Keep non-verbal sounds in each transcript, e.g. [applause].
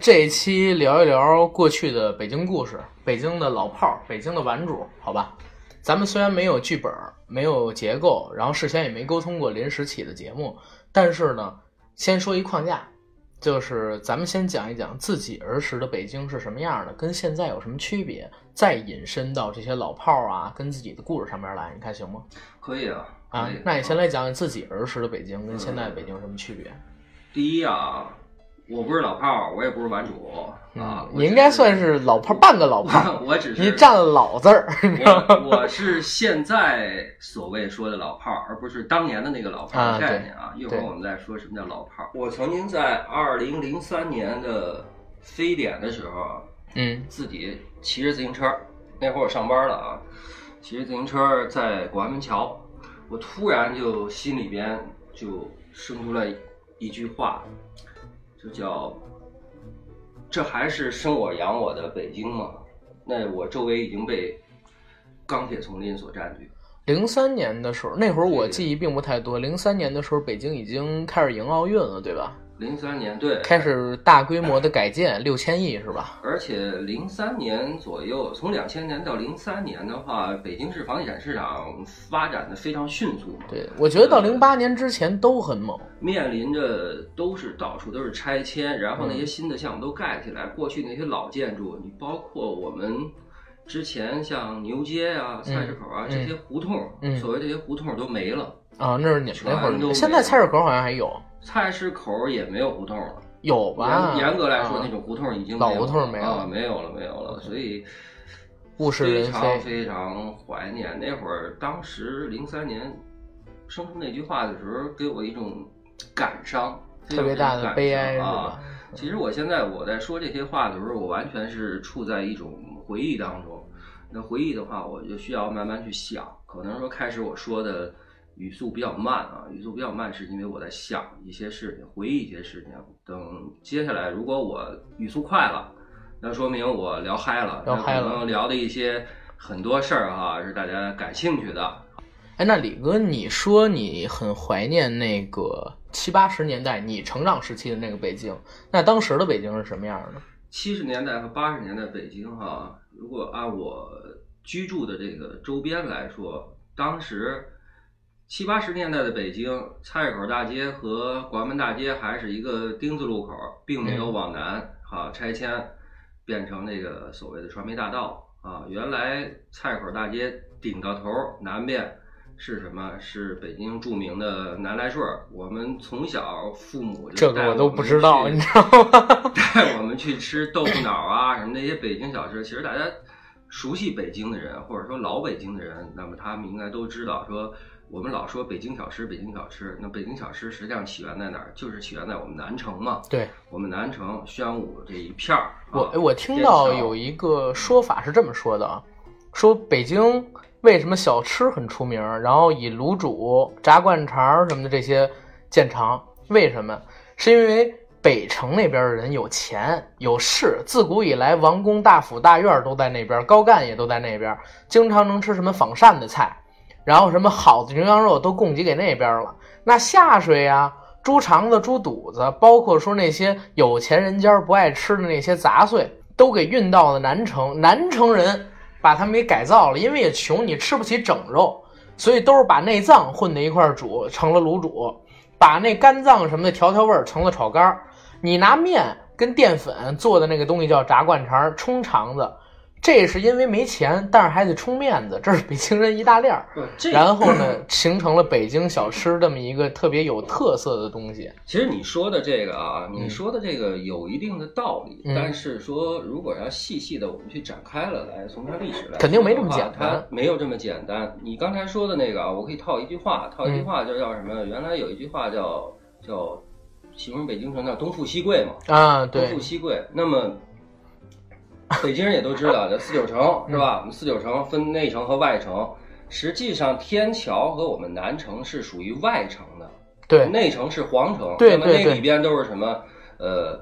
这一期聊一聊过去的北京故事，北京的老炮儿，北京的玩主，好吧？咱们虽然没有剧本，没有结构，然后事先也没沟通过临时起的节目，但是呢，先说一框架，就是咱们先讲一讲自己儿时的北京是什么样的，跟现在有什么区别，再引申到这些老炮儿啊，跟自己的故事上面来，你看行吗？可以啊，以，啊那你先来讲讲自己儿时的北京跟现在的北京有什么区别？第一啊，我不是老炮儿，我也不是玩主啊，你应该算是老炮儿，半个老炮儿，[laughs] 我只是你占了“老”字儿，我我是现在所谓说的老炮儿，而不是当年的那个老炮儿概念啊。一会儿我们再说什么叫老炮儿。我曾经在二零零三年的非典的时候啊，嗯自己骑着自行车，那会儿我上班了啊，骑着自行车在广安门桥，我突然就心里边就生出来一句话，就叫“这还是生我养我的北京吗？”那我周围已经被钢铁丛林所占据。零三年的时候，那会儿我记忆并不太多。零三年的时候，北京已经开始迎奥运了，对吧？零三年对，开始大规模的改建，六千亿是吧？而且零三年左右，从两千年到零三年的话，北京市房地产市场发展的非常迅速嘛。对，我觉得到零八年之前都很猛。面临着都是到处都是拆迁，然后那些嗯新的项目都盖起来。过去那些老建筑，你包括我们之前像牛街啊、菜市口啊、嗯这些胡同，嗯所谓这些胡同都没了，啊，那是你们那会儿。现在菜市口好像还有，菜市口也没有胡同了。有吧？严严格来说，啊那种胡同已经老没有胡同没有了啊，没有了，没有了。所以物是非常人非。非常怀念那会儿，当时零三年生出那句话的时候，给我一种感伤，特别大的悲哀啊。其实我现在我在说这些话的时候，我完全是处在一种回忆当中。那回忆的话，我就需要慢慢去想。可能说开始我说的语速比较慢啊，语速比较慢是因为我在想一些事情，回忆一些事情。等接下来，如果我语速快了，那说明我聊嗨了，聊嗨了可能聊的一些很多事儿哈是大家感兴趣的。哎，那李哥，你说你很怀念那个七八十年代你成长时期的那个北京，那当时的北京是什么样的？七十年代和八十年代北京哈，如果按我居住的这个周边来说，当时七八十年代的北京，菜市口大街和广安门大街还是一个丁字路口，并没有往南啊拆迁变成那个所谓的传媒大道啊。原来菜市口大街顶到头南边是什么？是北京著名的南来顺儿。我们从小父母就这个我都不知道，你知道吗？[laughs] 带我们去吃豆腐脑啊，什么那些北京小吃，其实大家熟悉北京的人，或者说老北京的人，那么他们应该都知道，说我们老说北京小吃，北京小吃，那北京小吃实际上起源在哪儿？就是起源在我们南城嘛。对我们南城宣武这一片儿。我啊我听到有一个说法是这么说的啊，说北京为什么小吃很出名，然后以卤煮、炸灌肠什么的这些见长，为什么？是因为北城那边的人有钱有势，自古以来王公大府大院都在那边，高干也都在那边，经常能吃什么仿膳的菜，然后什么好的牛羊肉都供给给那边了。那下水呀、猪肠子、猪肚子，包括说那些有钱人家不爱吃的那些杂碎，都给运到了南城。南城人把他们给改造了，因为也穷，你吃不起整肉，所以都是把内脏混在一块煮，成了卤煮；把那肝脏什么的调调味儿，成了炒肝儿。你拿面跟淀粉做的那个东西叫炸灌肠，冲肠子。这是因为没钱，但是还得充面子，这是北京人一大链儿。然后呢，形成了北京小吃这么一个特别有特色的东西。其实你说的这个啊，嗯你说的这个有一定的道理，嗯但是说如果要细细的我们去展开了来，从它历史来，肯定没这么简单没有这么简单。你刚才说的那个啊，我可以套一句话，套一句话就叫什么？原来有一句话叫叫形容北京城叫东富西贵嘛，啊，东富，西贵。那么 [laughs] 北京人也都知道，这四九城是吧？我们四九城分内城和外城。实际上，天桥和我们南城是属于外城的，对，内城是皇城，对对对那么那里边都是什么？呃，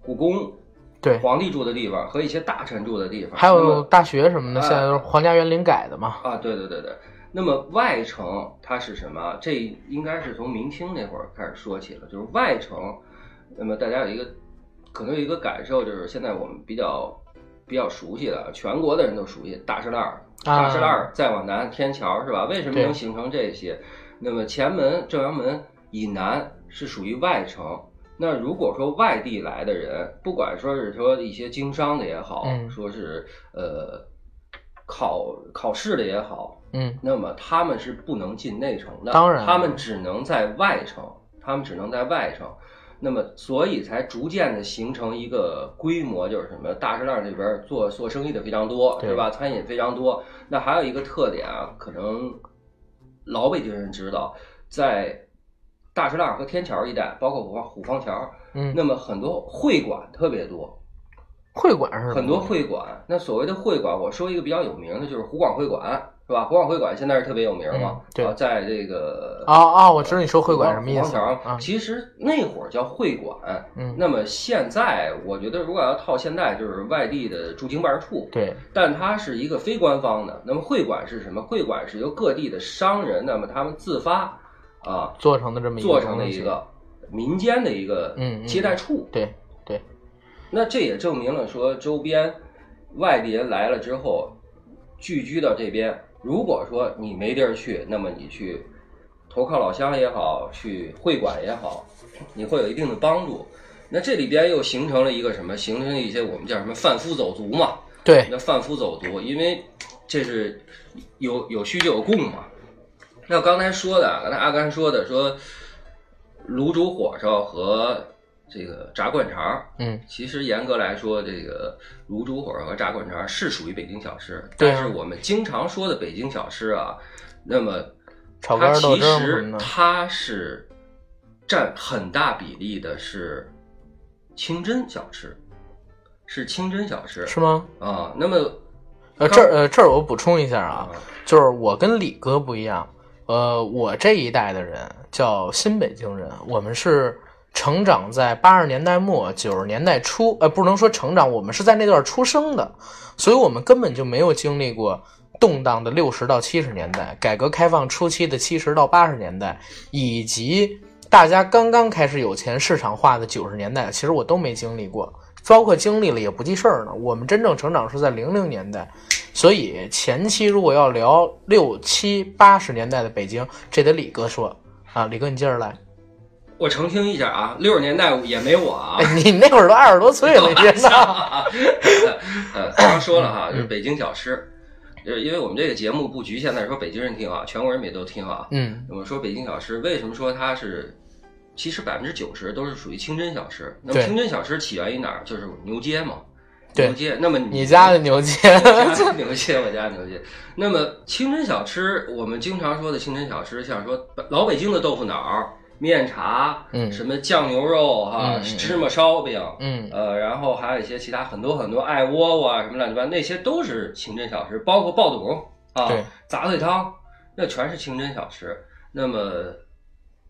故宫、对，皇帝住的地方和一些大臣住的地方，还有大学什么的，哎现在都是皇家园林改的嘛。啊，对对对对。那么外城它是什么？这应该是从明清那会儿开始说起了，就是外城。那么大家有一个可能有一个感受，就是现在我们比较比较熟悉的，全国的人都熟悉大栅栏儿，啊大栅栏儿再往南天桥是吧？为什么能形成这些？那么前门、正阳门以南是属于外城。那如果说外地来的人，不管说是说一些经商的也好，嗯说是呃考考试的也好，嗯，那么他们是不能进内城的，当然他们只能在外城，他们只能在外城。那么，所以才逐渐的形成一个规模，就是什么大栅栏这边做做生意的非常多，对是吧？餐饮非常多。那还有一个特点啊，可能老北京人知道，在大栅栏和天桥一带，包括虎坊虎坊桥，嗯，那么很多会馆特别多，会馆是很多会馆。那所谓的会馆，我说一个比较有名的，就是湖广会馆，是吧？国广会馆现在是特别有名嘛嗯，对啊，在这个啊啊，我知道你说会馆什么意思？其实那会儿叫会馆，嗯，那么现在我觉得如果要套现在，就是外地的驻京办事处，对，但它是一个非官方的。那么会馆是什么？会馆是由各地的商人，那么他们自发啊做成的这么一个做成的一个民间的一个接待处。对对，那这也证明了说，周边外地人来了之后，聚居到这边，如果说你没地儿去，那么你去投靠老乡也好，去会馆也好，[coughs] 你会有一定的帮助。那这里边又形成了一个什么？形成了一些我们叫什么贩夫走卒嘛？对，那贩夫走卒，因为这是有有需就有供嘛。那刚才说的，刚才阿甘说的，说卤煮火烧和这个炸灌肠，嗯，其实严格来说，这个卤煮火烧和炸灌肠是属于北京小吃，啊但是我们经常说的北京小吃啊，那么它其实，它是占很大比例的是清真小吃，是清真小吃是吗？啊。那么呃，这儿呃这儿我补充一下啊，啊，就是我跟李哥不一样，呃，我这一代的人叫新北京人，我们是成长在八十年代末九十年代初，呃，不能说成长，我们是在那段出生的，所以我们根本就没有经历过动荡的六十到七十年代，改革开放初期的七十到八十年代，以及大家刚刚开始有钱市场化的九十年代，其实我都没经历过。包括经历了也不记事儿呢。我们真正成长是在零零年代，所以前期如果要聊六七八十年代的北京，这得李哥说啊，李哥你接着来。我澄清一下啊，六十年代也没我啊。哎，你那会儿都二十多岁了，[laughs] 你别闹。[laughs] 呃，刚说了哈，嗯就是北京小吃，就是因为我们这个节目不局限在说北京人听啊，全国人民也都听啊。嗯那么说北京小吃，为什么说它是？其实百分之九十都是属于清真小吃。那么对清真小吃起源于哪儿？就是牛街嘛。对牛街。那么你家的牛街，我家的牛街，我家的牛街。那么清真小吃，我们经常说的清真小吃，像说老北京的豆腐脑儿、面茶，嗯。什么酱牛肉哈、芝麻烧饼，嗯。呃，然后还有一些其他很多很多艾窝窝啊，什么乱七八糟，那些都是清真小吃，包括爆肚啊对、杂碎汤，那全是清真小吃。那么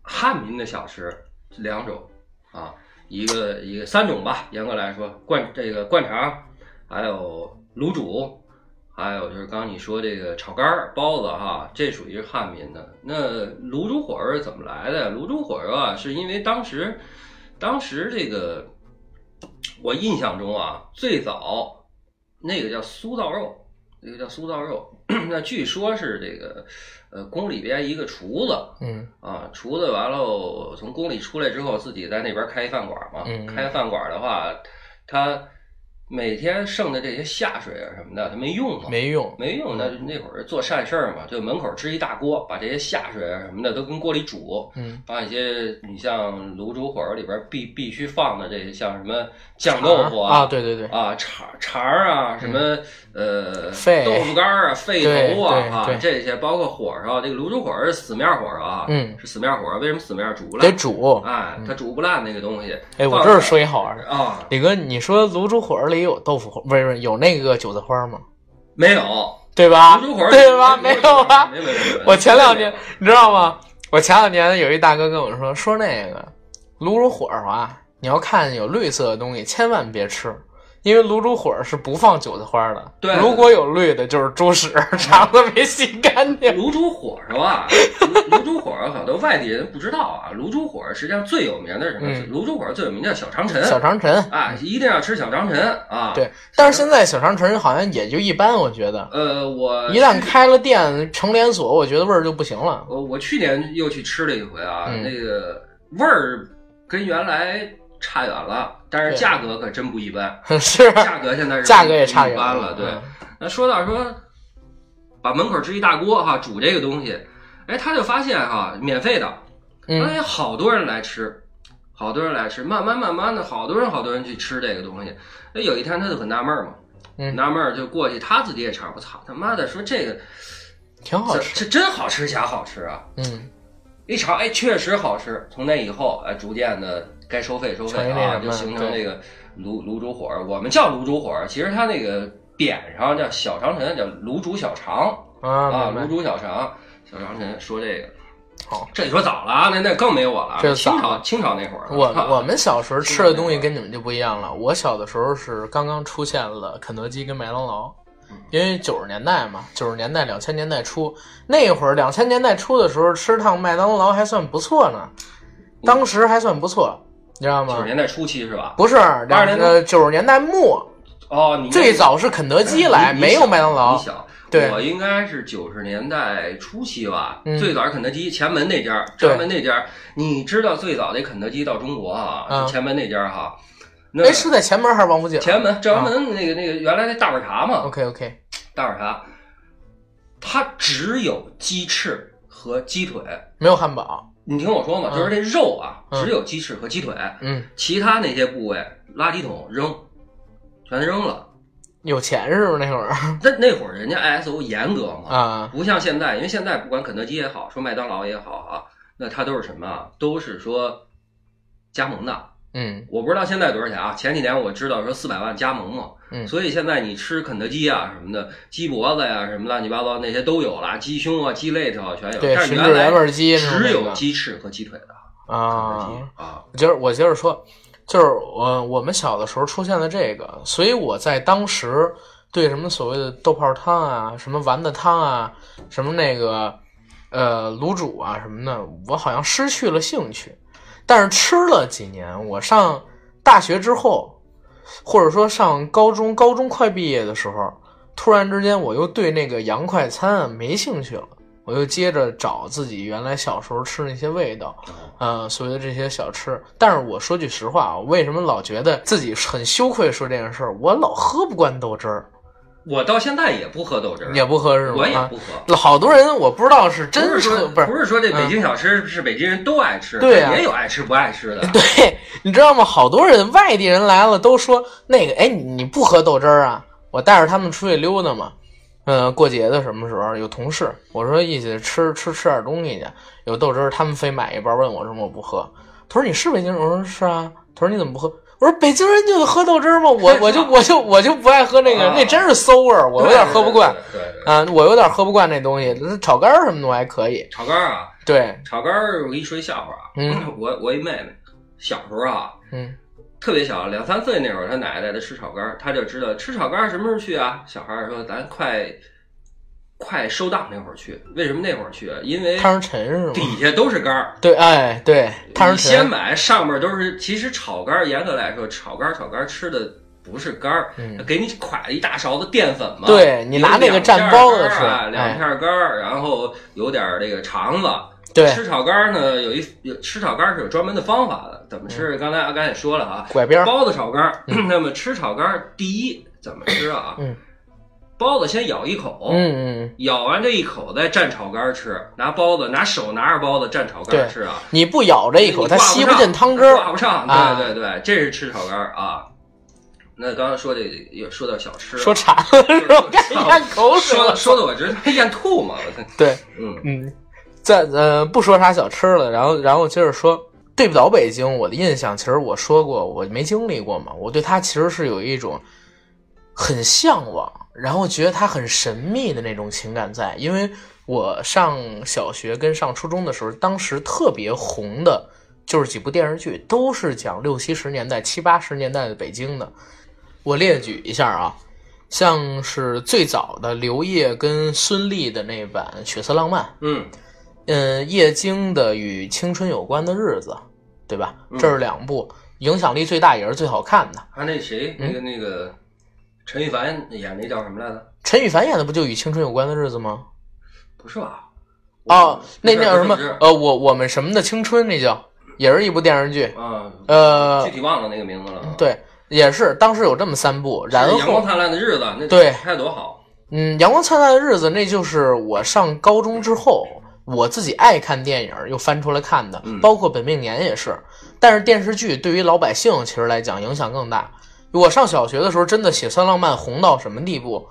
汉民的小吃两种啊，一个一个三种吧，严格来说，灌这个灌肠，还有卤煮，还有就是刚刚你说这个炒肝儿、包子哈，这属于是汉民的。那卤煮火烧是怎么来的？卤煮火烧啊，是因为当时，当时这个我印象中啊，最早那个叫酥造肉，那个叫酥造肉。[clears throat] 那据说是这个，呃，宫里边一个厨子嗯啊，厨子完了从宫里出来之后，自己在那边开一饭馆嘛。嗯开饭馆的话，他每天剩的这些下水啊什么的，他没用嘛。没用。没用，那那会儿做善事儿嘛，就门口支一大锅，把这些下水啊什么的都跟锅里煮，嗯把一些你像卤煮火烧里边必必须放的这些，像什么酱豆腐啊，对对对，啊肠肠儿啊，什么呃肺豆腐干儿啊、肺头啊啊这些，包括火烧，这个卤煮火烧是死面火烧啊，嗯是死面火烧，为什么死面煮不烂得？煮。哎，它煮不烂那个东西。哎，我这儿说一好玩的，啊，李哥，你说卤煮火烧里有豆腐花，不是不是有那个韭菜花吗？没有对吧？卤煮火烧对吧？没没有吧？没有没有没有没有我前两天你知道吗？我前两年有一大哥跟我说，说那个卤煮火烧啊，你要看有绿色的东西，千万别吃。因为卤煮火是不放韭菜花的，对如果有绿的，就是猪屎，[laughs] 肠子没洗干净。卤煮火是吧，[laughs] 卤卤煮火烧好多外地人不知道啊。卤煮火烧实际上最有名的是什么？嗯卤煮火烧最有名叫小长陈小长陈，啊，一定要吃小长陈啊。，对，但是现在小长陈好像也就一般，我觉得呃，我一旦开了店成连锁，我觉得味儿就不行了。我我去年又去吃了一回啊，嗯那个味儿跟原来差远了，但是价格可真不一般，[laughs] 是，价格现在是价格也差远一般了。对，嗯那说到说，把门口支一大锅哈煮这个东西，哎，他就发现哈免费的，嗯，哎，好多人来吃，好多人来吃，慢慢慢慢的，好多人好多人去吃这个东西。哎，有一天他就很纳闷儿嘛，嗯纳闷儿就过去，他自己也尝，我操他妈的，说这个挺好吃。这真好吃假好吃啊！嗯，一尝，哎，确实好吃。从那以后，哎，逐渐的该收费收费啊，就形成对那个卤卤煮火儿。我们叫卤煮火儿，其实它那个匾上叫小长陈，叫卤煮小肠啊。卤煮小肠。小长陈说这个，好，这你说早了啊，那那更没我了。这清朝清朝那会儿，我我们小时候吃的东西跟你们就不一样了。我小的时候是刚刚出现了肯德基跟麦当劳，因为九十年代嘛，九十年代两千年代初那会儿，两千年代初的时候吃趟麦当劳还算不错呢，当时还算不错，你知道吗？九十年代初期是吧？不是，两年呃九十年代末，哦，你最早是肯德基来，没有麦当劳你。想，对我应该是九十年代初期吧，嗯最早是肯德基前门那家，对前门那家，你知道最早的肯德基到中国啊，前门那家哈。那哎，是在前门还是王府井？前门正阳门那个那个原来那大碗茶嘛，OK OK，大碗茶，它只有鸡翅和鸡腿。没有汉堡。你听我说嘛，嗯就是这肉啊，嗯只有鸡翅和鸡腿，嗯，其他那些部位垃圾桶扔，全扔了。有钱是不是那会儿那那会儿人家 ISO 严格嘛，啊？不像现在，因为现在不管肯德基也好，说麦当劳也好啊，那它都是什么啊？都是说加盟的。嗯我不知道现在多少钱啊？前几年我知道说四百万加盟嘛，嗯所以现在你吃肯德基啊什么的，鸡脖子呀、什么乱七八糟那些都有了，鸡胸啊、鸡肋条啊全有。对，但是原来味鸡只有鸡翅和鸡腿的啊。啊。我接着我接着说，就是我我们小的时候出现了这个，所以我在当时对什么所谓的豆泡汤啊、什么丸子汤啊、什么那个呃卤煮啊什么的，我好像失去了兴趣。但是吃了几年，我上大学之后，或者说上高中，高中快毕业的时候，突然之间我又对那个洋快餐啊没兴趣了。我又接着找自己原来小时候吃那些味道，呃，所谓的这些小吃。但是我说句实话啊，我为什么老觉得自己很羞愧说这件事儿？我老喝不惯豆汁儿，我到现在也不喝豆汁儿，也不喝是吗？啊我也不喝。好多人我不知道是真不是说不是不是说这北京小吃是北京人都爱吃，对啊也有爱吃不爱吃的。[laughs] 对，你知道吗？好多人外地人来了都说那个，哎，你你不喝豆汁儿啊？我带着他们出去溜达嘛，呃，过节的什么时候有同事，我说一起吃吃吃点东西去，有豆汁儿，他们非买一包，问我为什么我不喝。他说你是北京人？我说是啊。他说你怎么不喝？我说北京人就得喝豆汁儿吗？我我就我就我就不爱喝那个，啊那真是馊味儿，我有点喝不惯。对。啊，我有点喝不惯那东西，那炒肝儿什么的我还可以。炒肝儿啊，对，炒肝儿，我给你说一笑话啊。嗯我我一妹妹小时候啊，嗯特别小，两三岁那会儿，她奶奶带她吃炒肝儿，她就知道吃炒肝儿什么时候去啊？小孩儿说咱快快收档那会儿去，为什么那会儿去啊？因为汤沉是吗？底下都是肝儿。对，哎，对，汤你是。先买，上面都是。其实炒肝儿严格来说，炒肝儿炒肝儿吃的不是肝儿，嗯给你㧟一大勺子淀粉嘛。对你拿那个蘸包子吃两片儿肝儿然后有点儿这个肠子。对，吃炒肝儿呢，有一有吃炒肝儿是有专门的方法的，怎么嗯吃？刚才阿甘也说了啊，拐边儿。包子炒肝儿，[clears throat] 那么吃炒肝儿第一怎么吃啊？嗯包子先咬一口，嗯嗯，咬完这一口再蘸炒肝儿吃，拿包子拿手拿着包子蘸炒肝吃啊。你不咬这一口，它吸不不进汤汁儿。挂不上。啊对对对，这是吃炒肝儿啊。那刚刚说这也说到小吃，说馋了？咽口水了。说说的我直接咽吐嘛。我对，嗯嗯，在呃不说啥小吃了，然后然后接着说对不着北京，我的印象其实我说过，我没经历过嘛，我对它其实是有一种很向往，然后觉得它很神秘的那种情感在，因为我上小学跟上初中的时候，当时特别红的就是几部电视剧，都是讲六七十年代、七八十年代的北京的。我列举一下啊，像是最早的刘烨跟孙俪的那版《血色浪漫》，嗯嗯，叶京的《与青春有关的日子》，对吧？这是两部影响力最大也是最好看的。啊那谁，嗯那个那个陈羽凡演那叫什么来着？陈羽凡演的不就《与青春有关的日子》吗？不是吧？哦，那那叫什么？呃，我我们什么的青春，那叫也是一部电视剧。啊，呃具体忘了那个名字了。，对，也是当时有这么三部，然后阳光后灿烂的日子，那对拍多好。嗯，《阳光灿烂的日子》那就是我上高中之后，我自己爱看电影又翻出来看的，嗯包括《本命年》也是。但是电视剧对于老百姓其实来讲影响更大。我上小学的时候，真的《血色浪漫》红到什么地步，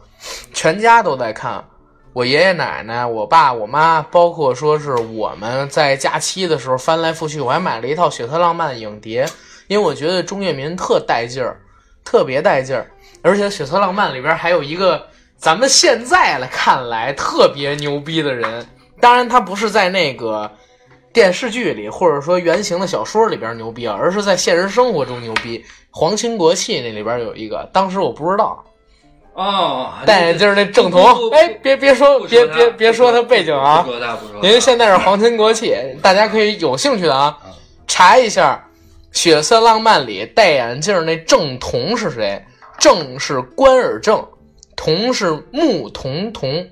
全家都在看。我爷爷奶奶、我爸、我妈，包括说是我们在假期的时候翻来覆去，我还买了一套《血色浪漫》影碟，因为我觉得钟跃民特带劲儿，特别带劲儿。而且《血色浪漫》里边还有一个咱们现在来看来特别牛逼的人，当然他不是在那个电视剧里或者说原型的小说里边牛逼啊，而是在现实生活中牛逼。皇亲国戚那里边有一个，当时我不知道，哦，戴眼镜儿那郑不不彤，哎，别别说别别别说他背景啊不，说他，不说他。因为现在是皇亲国戚，大家可以有兴趣的啊，查一下《血色浪漫》里戴眼镜儿那郑彤是谁？郑是关尔正，彤是穆彤彤。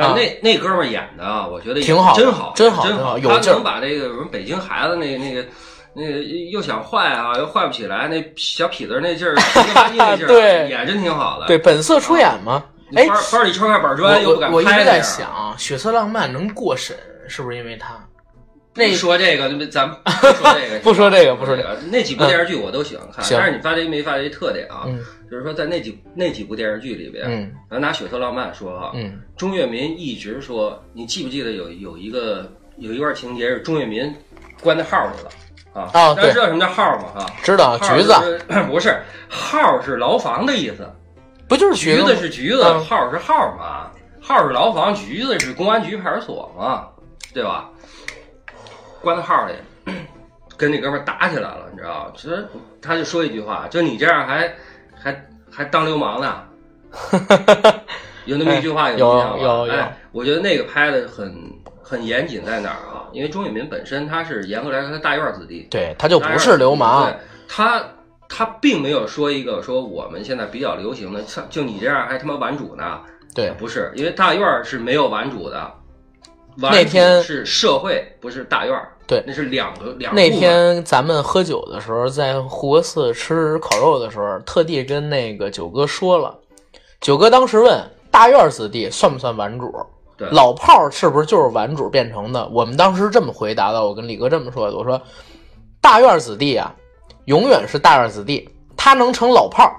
但那那哥们儿演的啊，我觉得挺好真好，真好真真好有劲他能把这个什么北京孩子那个那个那个又想坏啊，又坏不起来，那小痞子那劲儿，那劲儿，[laughs] 对演真挺好的。对，本色出演嘛？哎，班班里揣块板砖又不敢我我一直在想，《血色浪漫》能过审，是不是因为他？那不说这个，咱们不说这个，[laughs] 不说这个不说这个。那几部电视剧我都喜欢看，行但是你发现没发现一特点啊？嗯就是说在那几那几部电视剧里边，嗯咱拿《血色浪漫》说哈，嗯，钟跃民一直说，你记不记得有有一个有一段情节是钟跃民关在号里了啊？哦大家知道什么叫号吗？哈，知道号橘子是 [coughs] 不是号是牢房的意思，不就是橘子？是橘子，嗯号是号嘛，号是牢房，橘子是公安局派出所嘛，对吧？关在号里，[coughs] 跟那哥们儿打起来了，你知道？其实他就说一句话，就你这样还还还当流氓呢。[laughs] 有那么一句话，有有印象吧有有哎，我觉得那个拍的很很严谨，在哪儿啊？因为钟跃民本身他是严格来说他大院儿子弟，对，他就不是流氓对。他他并没有说一个说我们现在比较流行的，像就你这样还他妈玩主呢？对，不是，因为大院儿是没有玩主的，玩主那天是社会，不是大院儿。对那是两个两那天咱们喝酒的时候，在护国寺吃烤肉的时候，特地跟那个九哥说了。九哥当时问大院子弟算不算玩主？对老炮儿是不是就是玩主变成的？我们当时这么回答的，我跟李哥这么说的，我说大院子弟啊，永远是大院子弟，他能成老炮儿，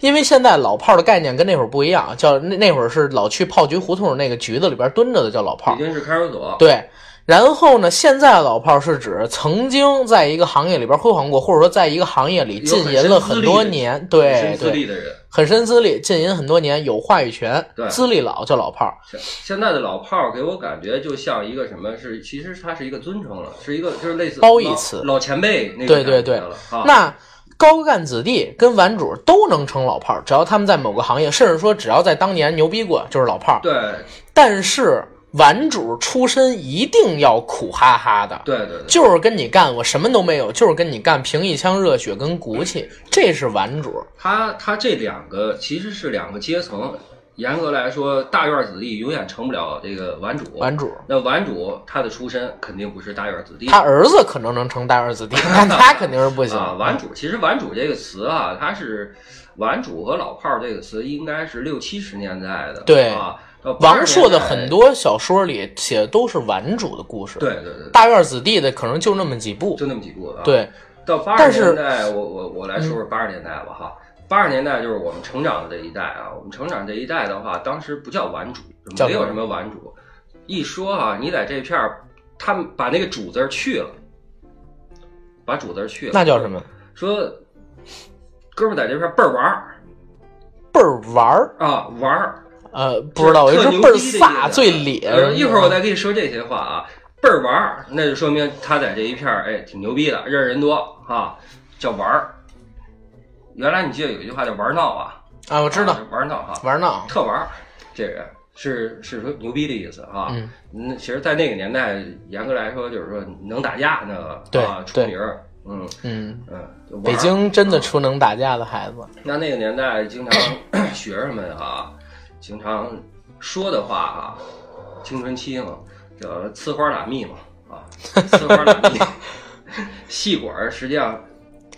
因为现在老炮儿的概念跟那会儿不一样，叫那那会儿是老去炮局胡同那个局子里边蹲着的叫老炮儿北。京市看守所，对，然后呢，现在的老炮儿是指曾经在一个行业里边辉煌过，或者说在一个行业里浸淫了很多年，对对，历的人。很深资历，浸淫很多年，有话语权对，资历老叫老炮儿。现现在的老炮儿给我感觉就像一个什么是，其实它是一个尊称了，是一个就是类似褒义词老前辈那种对对对那高干子弟跟玩主都能成老炮儿，只要他们在某个行业，甚至说只要在当年牛逼过，就是老炮儿。对但是玩主出身一定要苦哈哈的，对对对，就是跟你干，我什么都没有，就是跟你干，凭一腔热血跟骨气，这是玩主。他他这两个其实是两个阶层，严格来说，大院子弟永远成不了这个玩主。玩主，那玩主他的出身肯定不是大院子弟。他儿子可能能成大院子弟，[laughs] 但他肯定是不行。啊，玩主其实玩主这个词啊，他是玩主和老炮儿这个词应该是六七十年代的。对啊，到80王朔的很多小说里写的都是顽主的故事，对对对，大院子弟的可能就那么几部。就那么几部啊。，对，到八但是十年代，我我我来说说八十年代吧哈。八十年代就是我们成长的这一代啊，我们成长这一代的话，当时不叫顽主，没有什么顽主。一说哈、你在这片儿，他们把那个主字儿去了，把主字儿去了，那叫什么？说哥们儿在这片儿倍儿玩儿倍儿玩儿。啊，玩儿。呃，不知道，我就特是倍儿牛逼的意思飒，最咧。呃，一会儿我再跟你说这些话啊，倍儿玩儿，那就说明他在这一片儿，哎，挺牛逼的，认识人多啊，叫玩儿。原来你记得有一句话叫玩闹啊？啊，我知道啊玩闹哈，玩闹，特玩儿，这人是是说牛逼的意思啊。嗯那，其实，在那个年代，严格来说，就是说能打架那个对啊出名儿。嗯嗯，嗯，北京真的出能打架的孩子，那那个年代，经常 [coughs] 学生们啊，经常说的话啊，青春期嘛，叫呲花打蜜嘛，啊，[laughs] 呲花打蜜。[laughs] 细管儿实际上，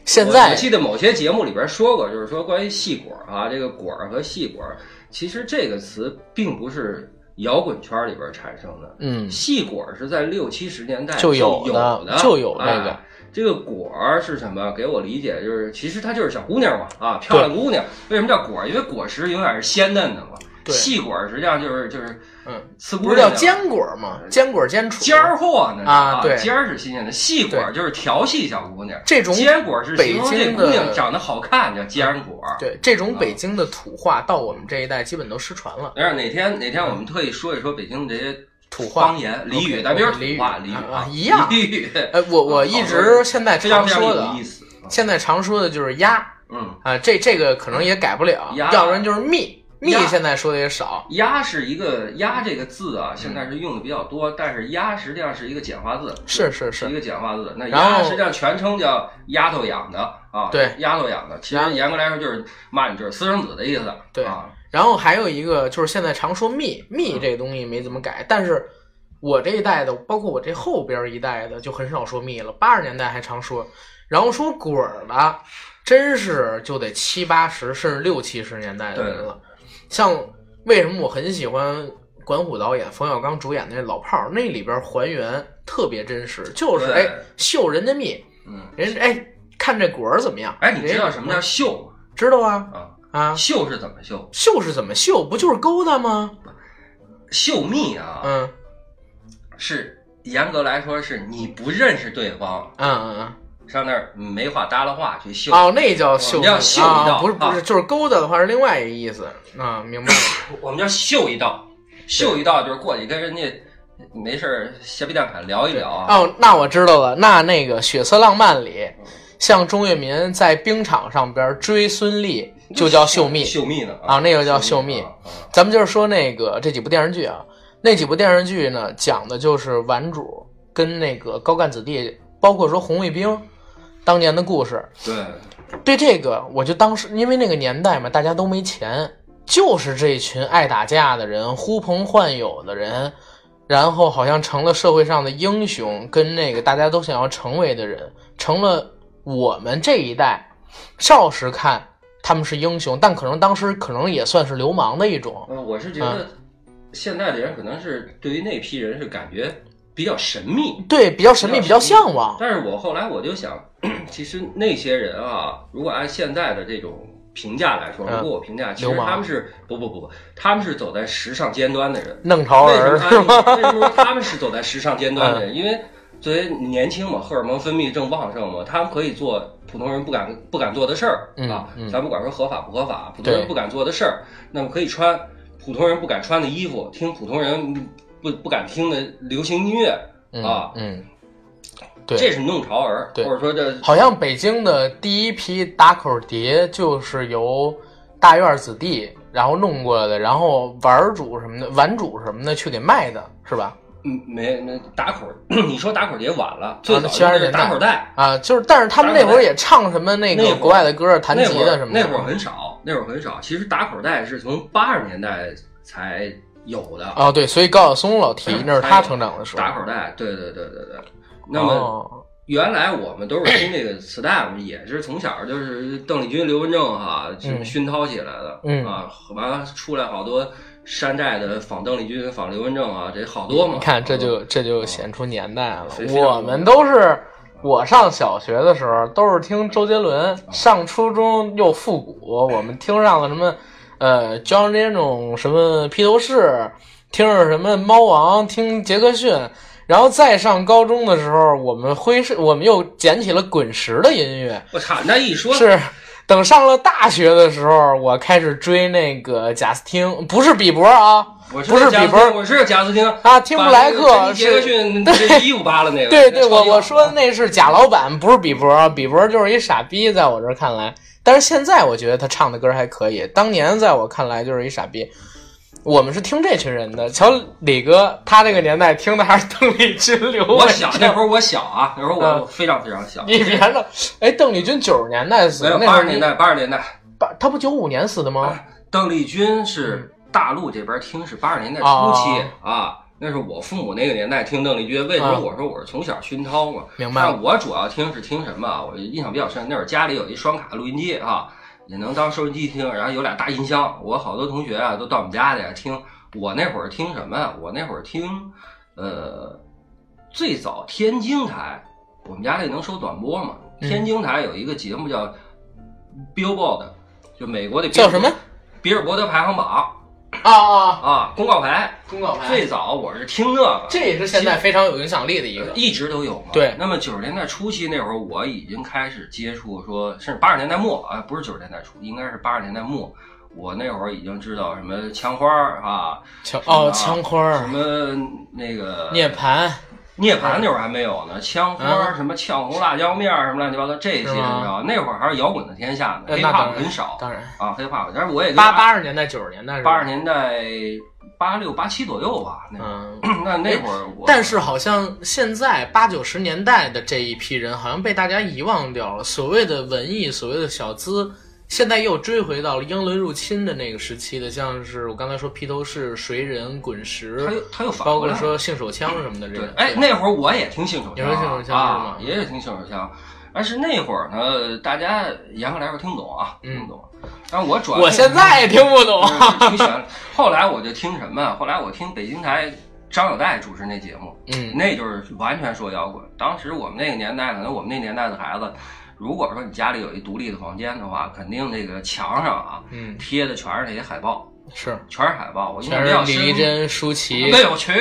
现在我记得某些节目里边说过，就是说关于细果儿啊，这个果儿和细果儿，其实这个词并不是摇滚圈里边产生的，嗯细管儿是在六七十年代就有有的的，就有那个哎这个果儿是什么？给我理解就是，其实它就是小姑娘嘛，啊，漂亮姑娘。为什么叫果儿？因为果实永远是鲜嫩的嘛。对。细果实际上就是就是，嗯，呲不是叫坚果吗？坚果坚杵尖儿货呢啊对。尖儿是新鲜的，细果就是调戏小姑娘，这种坚果是北京姑娘长得好看，叫坚果。对这种北京的土话，到我们这一代基本都失传了。但是哪天哪天我们特意说一说北京这些土话。方言俚语咱别说土话俚语。啊俚语啊。一样。俚语，呃，我我一直现在常说的。现在常说的就是鸭。嗯，啊，这这个可能也改不了，鸭。要不然就是蜜，蜜现在说的也少。鸭是一个鸭这个字啊，现嗯在是用的比较多，但是鸭实际上是一个简化字，是是是一个简化字。那鸭实际上全称叫丫头养的啊，对丫头养的，其实严格来说就是骂你就是私生子的意思，对啊，然后还有一个就是现在常说蜜，嗯蜜这个东西没怎么改，但是我这一代的，包括我这后边一代的，就很少说蜜了。八十年代还常说，然后说滚儿的，真是就得七八十甚至六七十年代的人了。像为什么我很喜欢管虎导演、冯小刚主演的那《老炮儿》，那里边还原特别真实，就是对哎秀人家蜜，嗯，人家哎看这果儿怎么样？哎，你知道什么叫秀吗？知道啊啊，啊，绣是怎么秀？秀是怎么秀？不就是勾搭吗？秀蜜啊，嗯是严格来说是你不认识对方，嗯嗯嗯。上那儿没话搭了话去秀。哦，那叫秀，我们叫秀一道啊，不是不是，啊就是勾搭的话是另外一个意思啊，明白了。[coughs] 我们叫秀一道，秀一道就是过去跟人家没事儿瞎逼蛋侃聊一聊啊。哦，那我知道了，那那个《血色浪漫》里，像钟跃民在冰场上边追孙俪，就叫秀蜜秀蜜呢啊，那个叫秀蜜。咱们就是说那个这几部电视剧啊，那几部电视剧呢，讲的就是顽主跟那个高干子弟，包括说红卫兵当年的故事。对，对这个，我就当时因为那个年代嘛，大家都没钱，就是这群爱打架的人、呼朋唤友的人，然后好像成了社会上的英雄，跟那个大家都想要成为的人，成了我们这一代少时看他们是英雄，但可能当时可能也算是流氓的一种。嗯，我是觉啊得现在的人可能是对于那批人是感觉比较神秘，对，比较神秘，比较向往。但是我后来我就想，[clears throat] 其实那些人啊，如果按现在的这种评价来说，嗯如果我评价，其实他们是不不不不，他们是走在时尚尖端的人。弄潮为什么儿是他吗？为什么说他们是走在时尚尖端的嗯人？[laughs] 因为作为年轻嘛，荷尔蒙分泌正旺盛嘛，他们可以做普通人不敢不敢做的事儿嗯啊嗯。咱不管说合法不合法，普通人不敢做的事儿，那么可以穿普通人不敢穿的衣服，听普通人不不敢听的流行音乐啊嗯，嗯，对，这是弄潮儿，对或者说这好像北京的第一批打口碟就是由大院子弟然后弄过来的，然后玩主什么的、玩主什么的去给卖的，是吧？嗯没那打口，[coughs] 你说打口碟晚了，最早70就是打口袋。啊，就是，但是他们那会儿也唱什么那个国外的歌、弹吉他什么的。那会儿很少，那会儿很少。其实打口袋是从八十年代才有的。哦，对，所以高晓松老提那是他成长的时候。打口袋，对对对对对。那么哦，原来我们都是听这个磁带，我们也是从小就是邓丽君、刘文正哈什么嗯熏陶起来的，嗯啊，完了出来好多山寨的仿邓丽君、仿刘文正啊，这好多嘛。你看这就这就显出年代了我们都是我上小学的时候都是听周杰伦，上初中又复古，我们听上了什么呃 John Lennon 什么披头士，听着什么猫王，听杰克逊。然后再上高中的时候，我们挥是，我们又捡起了滚石的音乐，我操，那一说是等上了大学的时候，我开始追那个贾斯汀，不是比伯啊，我不是比伯。我是贾斯汀。啊，听布莱克杰克是。逊这衣服扒了那个。对对，我我说的那是贾老板，不是比伯，比伯就是一傻逼，在我这儿看来，但是现在我觉得他唱的歌还可以，当年在我看来就是一傻逼。我们是听这群人的，瞧李哥，他那个年代听的还是邓丽君、刘我。小那会儿我小啊，那会儿我非常非常小。你别了，哎，邓丽君九十年代死没有八十年代，八十年代，八，他不九五年死的吗？邓丽君是大陆这边听是八十年代初期啊，那是我父母那个年代听邓丽君。为什么啊我说我是从小熏陶嘛？明白但我主要听是听什么啊？我印象比较深，那会儿家里有一双卡录音机啊，也能当收音机听，然后有俩大音箱。我好多同学啊都到我们家里来听。我那会儿听什么呀？我那会儿听，呃，最早天津台，我们家那能收短波嘛？嗯天津台有一个节目叫 Billboard，就美国的叫什么？比尔伯德排行榜啊啊，啊，公告牌。公告牌，最早我是听那个，这也是现在非常有影响力的一个。一直都有嘛。对那么九十年代初期那会儿，我已经开始接触说，甚至八十年代末啊，不是九十年代初，应该是八十年代末。我那会儿已经知道什么枪花儿啊，枪哦，啊枪花什、么那个涅槃，涅槃那会儿还没有呢，枪花什么呛红辣椒面儿什么乱七八糟这些，你知道吗？那会儿还是摇滚的天下呢呃黑怕很少当然，啊，黑怕。但是我也八八十年代、九十年代八十年代八六八七左右吧，那 [clears throat] 那那会儿我，但是好像现在八九十年代的这一批人，好像被大家遗忘掉了。所谓的文艺，所谓的小资，现在又追回到了英伦入侵的那个时期的，像是我刚才说披头士、谁人、滚石他，又他又反包括说性手枪什么的这个。，对哎，那会儿我也听性手枪啊，你说性手枪是啊吗，也是听性手枪。但是那会儿呢，大家严格来说听不懂啊，嗯听不懂。但是我主要我现在也听不懂。[laughs] 后来我就听什么？后来我听北京台张小戴主持那节目，嗯那就是完全说摇滚。当时我们那个年代，可能我们那年代的孩子，如果说你家里有一独立的房间的话，肯定这个墙上啊嗯，贴的全是那些海报，是，全是海报。我印象全比较深。是李丽珍、舒淇。对，我去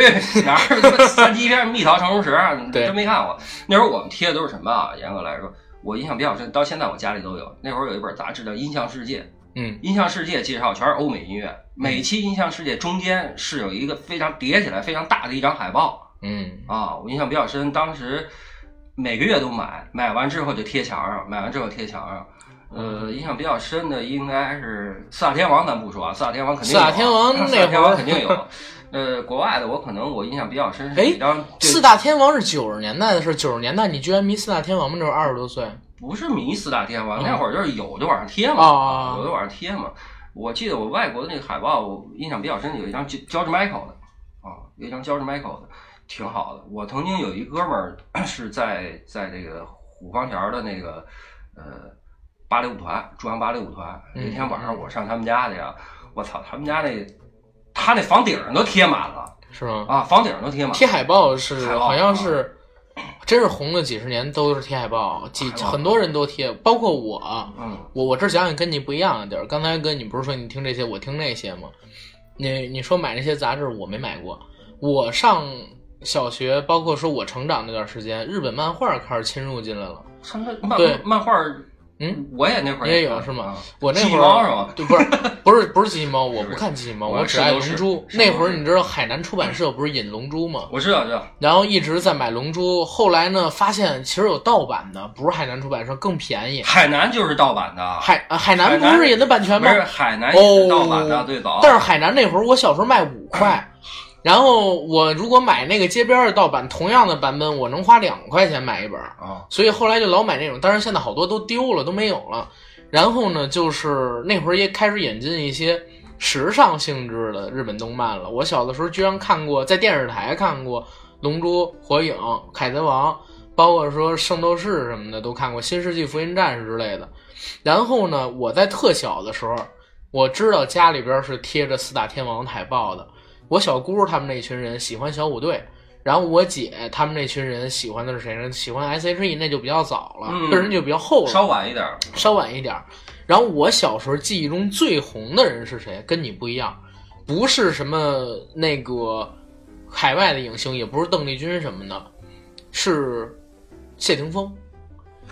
哪儿 [laughs] 三级片《蜜桃成熟时》，你真没看过。那时候我们贴的都是什么啊？严格来说，我印象比较深，到现在我家里都有。那会儿有一本杂志叫《音像世界》，嗯《音像世界》介绍全是欧美音乐。每期《音像世界》中间是有一个非常叠起来非常大的一张海报嗯啊，我印象比较深。当时每个月都买，买完之后就贴墙上，买完之后贴墙上。呃，印象比较深的应该是四大天王，咱不说啊，四大天王肯定有啊四大天王那天王肯定有。呃，国外的我可能我印象比较深是哎一张四大天王是九十年代的事，九十年代你居然迷四大天王吗？那会儿二十多岁。不是迷四大天王，嗯那会儿就是有就往上贴嘛，哦有就往上贴嘛。我记得我外国的那个海报，我印象比较深，有一张 George Michael 的啊，有一张 George Michael 的，挺好的。我曾经有一哥们儿 [clears throat] 是在在这个虎坊桥的那个呃芭蕾舞团，中央芭蕾舞团。嗯那天晚上我上他们家去啊，我操，他们家那他那房顶上都贴满了是吗？啊，房顶上都贴满了。贴海报是好像是，真是红了几十年都是贴海报，几很多人都贴，包括我。嗯，我我这想想跟你不一样的地儿。刚才哥你不是说你听这些，我听那些吗？你你说买那些杂志我没买过。我上小学，包括说我成长那段时间，日本漫画开始侵入进来了。上那漫对漫画，嗯，我也那会儿你也有是吗啊我那会儿猫是吗？对，不是 [laughs] 不是不是机器猫，我不看机器猫，我我只爱龙珠。那会儿你知道海南出版社不是引龙珠吗？我知道，知道。然后一直在买龙珠，后来呢发现其实有盗版的，不是海南出版社更便宜。海南就是盗版的，海呃海南不是引的版权吗？不是海南也是盗版的，哦最早。但是海南那会儿我小时候卖五块，[laughs] 然后我如果买那个街边的盗版，同样的版本我能花两块钱买一本，啊，所以后来就老买那种。但是现在好多都丢了，都没有了。然后呢，就是那会儿也开始引进一些时尚性质的日本动漫了。我小的时候居然看过，在电视台看过《龙珠》《火影》《凯贼王》，包括说《圣斗士》什么的都看过，《新世纪福音战士》之类的。然后呢，我在特小的时候，我知道家里边是贴着四大天王海报的。我小姑他们那群人喜欢小虎队，然后我姐他们那群人喜欢的是谁呢？喜欢 S.H.E，那就比较早了，嗯个人就比较后了，稍晚一点。稍晚一点。然后我小时候记忆中最红的人是谁？跟你不一样，不是什么那个海外的影星，也不是邓丽君什么的，是谢霆锋。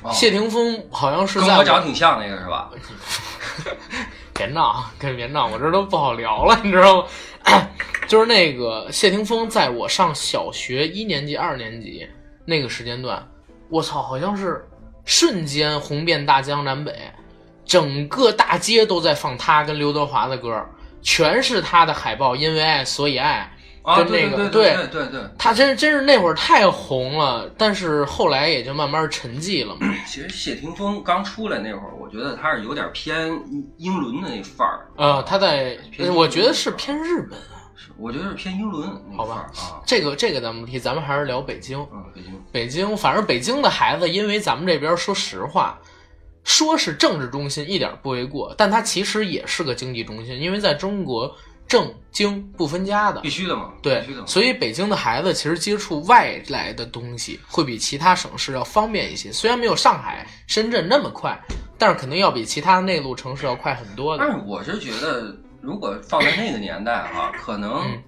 哦谢霆锋好像是在跟我长得挺像那个是吧？[laughs] 别闹，跟别闹，我这都不好聊了，你知道吗？[clears throat] 就是那个谢霆锋，在我上小学一年级、二年级那个时间段，我操，好像是瞬间红遍大江南北。整个大街都在放他跟刘德华的歌，全是他的海报，因为爱所以爱。啊，跟对那个对对对对。他真真是那会儿太红了，但是后来也就慢慢沉寂了嘛。[clears throat] 其实谢霆锋刚出来那会儿，我觉得他是有点偏英伦的那范儿。呃，他在，我觉得是偏日本我觉得是偏英伦好吧啊。这个这个咱们不提，咱们还是聊北京。嗯，北京。北京，反正北京的孩子，因为咱们这边说实话，说是政治中心一点不为过，但它其实也是个经济中心，因为在中国政经不分家的必。须的嘛，对。所以北京的孩子其实接触外来的东西会比其他省市要方便一些，虽然没有上海、深圳那么快，但是肯定要比其他内陆城市要快很多的。但是我是觉得，如果放在那个年代啊、[laughs] 可能嗯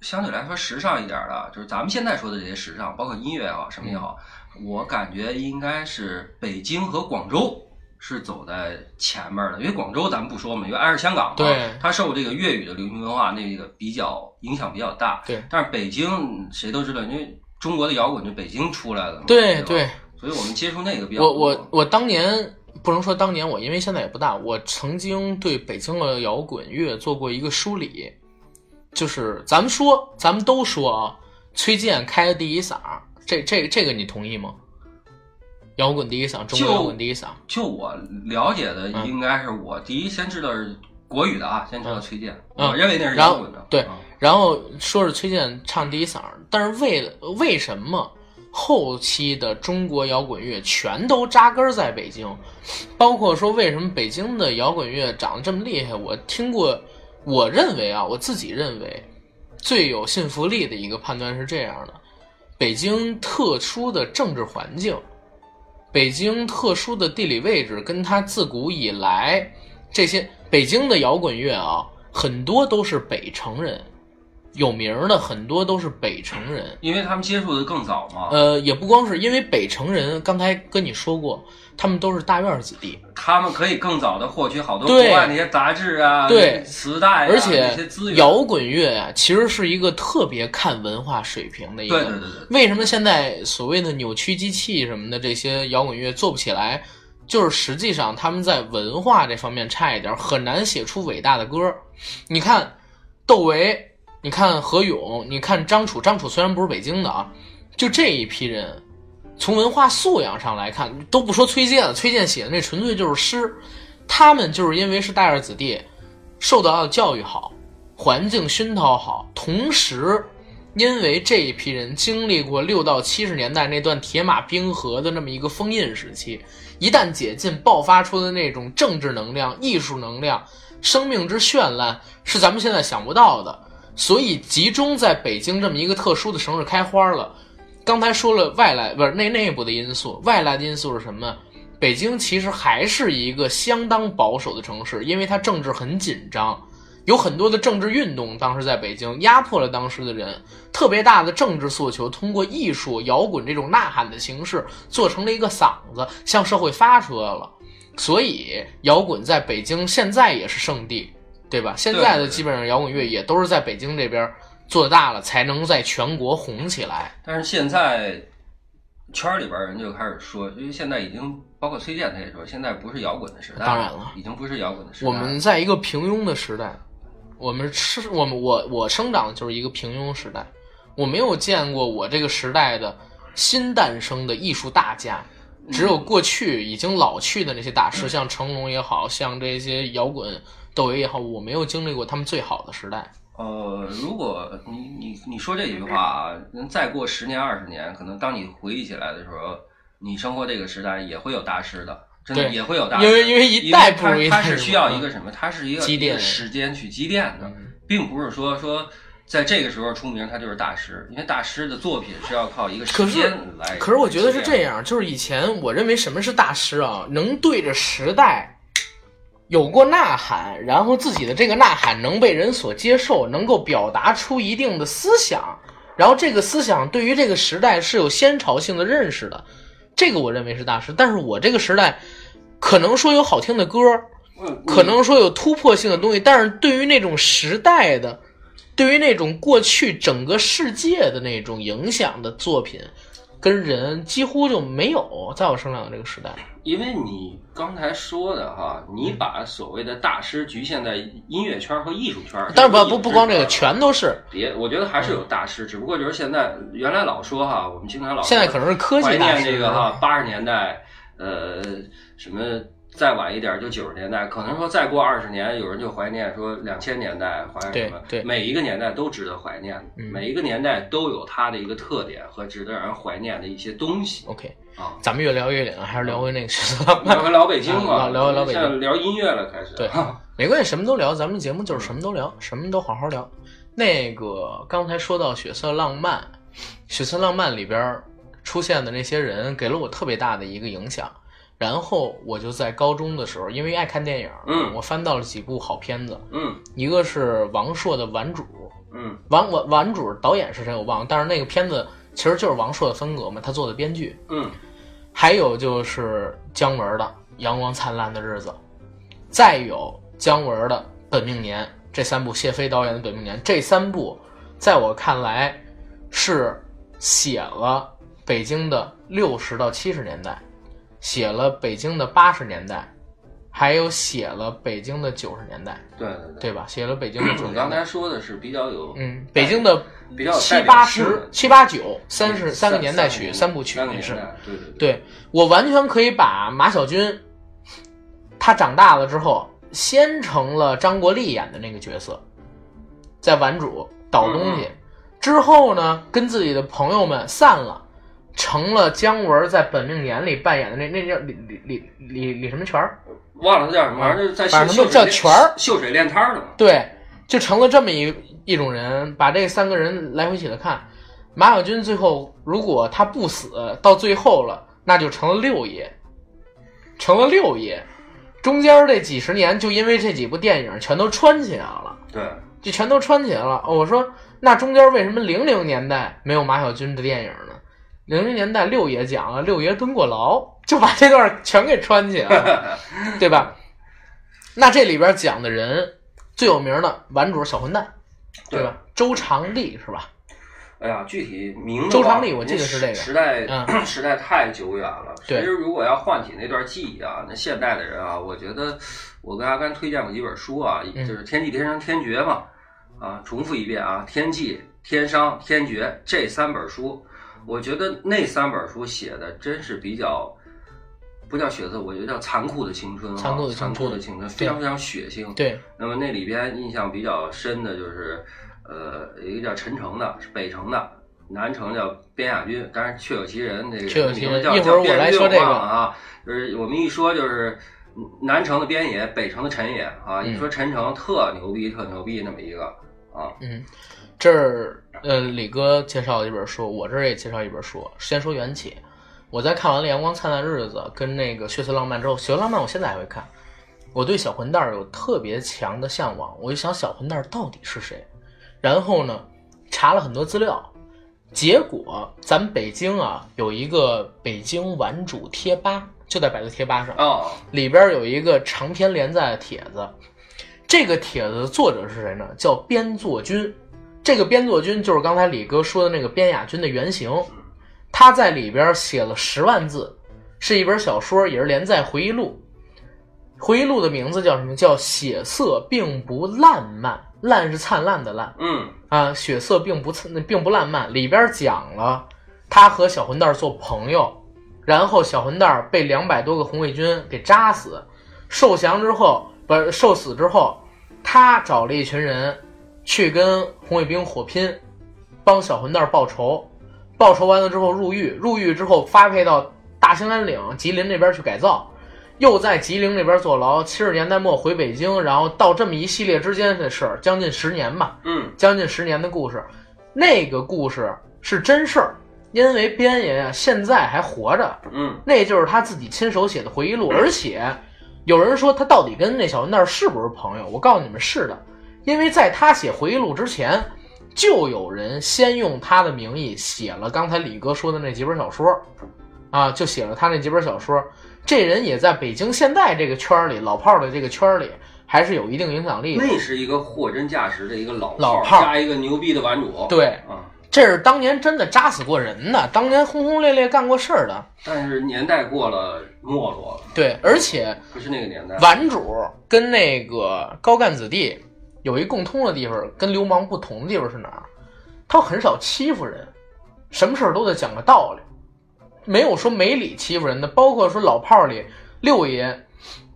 相对来说时尚一点的，就是咱们现在说的这些时尚，包括音乐也好，什么也好，我感觉应该是北京和广州。是走在前面的，因为广州咱们不说嘛，因为挨着香港嘛，对它受这个粤语的流行文化那个比较影响比较大。对但是北京谁都知道，因为中国的摇滚就北京出来的嘛，对对，所以我们接触那个比较我多。我我当年不能说当年我，因为现在也不大，我曾经对北京的摇滚乐做过一个梳理，就是咱们说，咱们都说啊，崔健开的第一嗓，这这这个你同意吗？摇滚第一嗓，中国摇滚第一嗓，就我了解的，嗯应该是我第一先知道是国语的啊，先知道崔健，嗯我认为那是摇滚的。对啊然后说是崔健唱第一嗓，但是为了为什么后期的中国摇滚乐全都扎根在北京？包括说为什么北京的摇滚乐长得这么厉害？我听过，我认为啊，我自己认为最有信服力的一个判断是这样的：北京特殊的政治环境，北京特殊的地理位置，跟它自古以来这些北京的摇滚乐啊，很多都是北城人，有名儿的很多都是北城人。因为他们接触的更早嘛，呃，也不光是因为北城人，刚才跟你说过，他们都是大院儿子弟，他们可以更早的获取好多对国外那些杂志啊、对磁带啊、而且那些资源。摇滚乐啊，其实是一个特别看文化水平的一个。对对对对，为什么现在所谓的扭曲机器什么的这些摇滚乐做不起来？就是实际上他们在文化这方面差一点，很难写出伟大的歌。你看窦唯，你看何勇，你看张楚，张楚虽然不是北京的啊，就这一批人，从文化素养上来看，都不说崔健了，崔健写的那纯粹就是诗，他们就是因为是大院子弟，受到的教育好，环境熏陶好，同时因为这一批人经历过六到七十年代那段铁马冰河的那么一个封印时期，一旦解禁，爆发出的那种政治能量、艺术能量、生命之绚烂，是咱们现在想不到的。所以集中在北京这么一个特殊的城市开花了。刚才说了外来不是内内部的因素，外来的因素是什么？北京其实还是一个相当保守的城市，因为它政治很紧张，有很多的政治运动，当时在北京压迫了当时的人，特别大的政治诉求，通过艺术、摇滚这种呐喊的形式，做成了一个嗓子，向社会发出来了。所以摇滚在北京现在也是圣地，对吧？现在的基本上摇滚乐也都是在北京这边做大了，才能在全国红起来。但是现在圈里边人就开始说，因为现在已经包括崔健他也说，现在不是摇滚的时代，当然了，已经不是摇滚的时代。我们在一个平庸的时代，我们是我们我我生长的就是一个平庸时代，我没有见过我这个时代的新诞生的艺术大家，只有过去已经老去的那些大师，像成龙也好像这些摇滚窦唯也好，我没有经历过他们最好的时代。呃，如果你你你说这句话啊，能再过十年二十年，可能当你回忆起来的时候，你生活这个时代也会有大师的，真的对也会有大师，因为因为一代不如一代它它是需要一个什么？它是一个积淀时间去积淀的，嗯并不是说说在这个时候出名他就是大师，因为大师的作品是要靠一个时间来。可是我觉得是这，样，就是以前我认为什么是大师啊，能对着时代有过呐喊，然后自己的这个呐喊能被人所接受，能够表达出一定的思想，然后这个思想对于这个时代是有先潮性的认识的，这个我认为是大师。但是我这个时代，可能说有好听的歌，嗯可能说有突破性的东西，但是对于那种时代的，对于那种过去整个世界的那种影响的作品，跟人几乎就没有，在我生长的这个时代。因为你刚才说的哈，你把所谓的大师局限在音乐圈和艺术圈，但是不不不光这个，全都是。别，我觉得还是有大师，只不过就是现在原来老说哈，我们经常老说现在可能是科技怀大师念这个哈八十年代，呃，什么再晚一点就九十年代，可能说再过二十年，有人就怀念说两千年代怀念什么，对对每一个年代都值得怀念，嗯每一个年代都有它的一个特点和值得让人怀念的一些东西 OK，啊。咱们越聊越远，还是聊回那个学色浪漫。聊回老北京嘛，[laughs] 啊聊回老北京现在聊音乐了，开始对 [laughs] 没关系，什么都聊，咱们节目就是什么都聊，什么都好好聊。那个刚才说到《血色浪漫》，《血色浪漫》里边出现的那些人给了我特别大的一个影响。然后我就在高中的时候，因为爱看电影，嗯我翻到了几部好片子，嗯一个是王朔的《顽主》，嗯王王顽主导演是谁我忘了，但是那个片子其实就是王朔的风格嘛，他做的编剧。嗯还有就是姜文的《阳光灿烂的日子》，再有姜文的《本命年》，这三部谢飞导演的《本命年》，这三部在我看来是写了北京的六十到七十年代，写了北京的八十年代，还有写了北京的九十年代，对对对。对吧？写了北京的九十你刚年代。才说的是比较有嗯，北京的比较七八十、七八九、三十三个年代曲、三三部曲三个也是。对对对。对我完全可以把马小军，他长大了之后，先成了张国立演的那个角色，在顽主倒东西，之后呢，跟自己的朋友们散了，成了姜文在《本命年》里扮演的那那叫李李李李李什么全儿，忘了他叫什么，反正就是在反正就叫秀秀水全儿秀水练摊儿的嘛。对，就成了这么一一种人，把这三个人来回起来看，马小军最后如果他不死，到最后了，那就成了六爷，成了六爷。中间这几十年，就因为这几部电影全都穿起来了，对，就全都穿起来了。哦我说，那中间为什么零零年代没有马小军的电影呢？零零年代六爷讲了，六爷蹲过牢，就把这段全给穿起来了，[laughs] 对吧？那这里边讲的人最有名的顽主小混蛋，对吧？周长利是吧？哎呀，具体名字周长利我记得是这个时代、嗯 [clears throat] 时代太久远了。其实如果要唤起那段记忆啊，那现代的人啊，我觉得我跟阿甘推荐过几本书啊，嗯就是《天际天商天绝》嘛，啊，重复一遍啊，《天际》《天商》《天绝》这三本书，我觉得那三本书写的真是比较。不叫血色，我觉得叫残酷的青春啊，残酷的青春残酷的青春，非常非常血腥。对，那么那里边印象比较深的就是，呃，有一个叫陈诚的，是北城的，南城叫边亚军，当然确有其人，这个确有其人名字叫一会儿我来说这个叫边亚军啊，就是我们一说就是南城的边野，北城的陈野啊，嗯一说陈诚特牛逼，特牛逼那么一个啊，嗯，这儿呃，李哥介绍一本书，我这儿也介绍一本书。先说缘起，我在看完了《阳光灿烂的日子》跟那个《血色浪漫》之后，《血色浪漫》我现在还会看。我对小混蛋儿有特别强的向往，我就想小混蛋儿到底是谁。然后呢，查了很多资料，结果咱们北京啊有一个北京玩主贴吧，就在百度贴吧上，哦，里边有一个长篇连载的帖子，这个帖子的作者是谁呢？叫边作君。这个边作君就是刚才李哥说的那个边雅君的原型，他在里边写了十万字，是一本小说，也是连载回忆录。回忆录的名字叫什么？叫《血色并不烂漫》，烂是灿烂的烂嗯啊，血色并不灿并不烂漫。里边讲了他和小混蛋做朋友，然后小混蛋被两百多个红卫军给扎死，受降之后不是受死之后，他找了一群人去跟红卫兵火拼，帮小混蛋报仇。报仇完了之后入狱，入狱之后发配到大兴安岭、吉林那边去改造，又在吉林那边坐牢。七十年代末回北京，然后到这么一系列之间的事儿，将近十年吧。嗯将近十年的故事，那个故事是真事儿，因为边爷呀现在还活着，嗯那就是他自己亲手写的回忆录，而且有人说他到底跟那小混蛋是不是朋友？我告诉你们是的，因为在他写回忆录之前，就有人先用他的名义写了刚才李哥说的那几本小说，啊，就写了他那几本小说。这人也在北京现代这个圈儿里，老炮儿的这个圈儿里，还是有一定影响力的。那是一个货真价实的一个老老炮儿加一个牛逼的玩主，对，啊，这是当年真的扎死过人的，当年轰轰烈烈干过事儿的。但是年代过了，没落了，对，而且不是那个年代。顽主跟那个高干子弟有一共通的地方，跟流氓不同的地方是哪儿？他很少欺负人，什么事儿都得讲个道理，没有说没理欺负人的。包括说老炮儿里六爷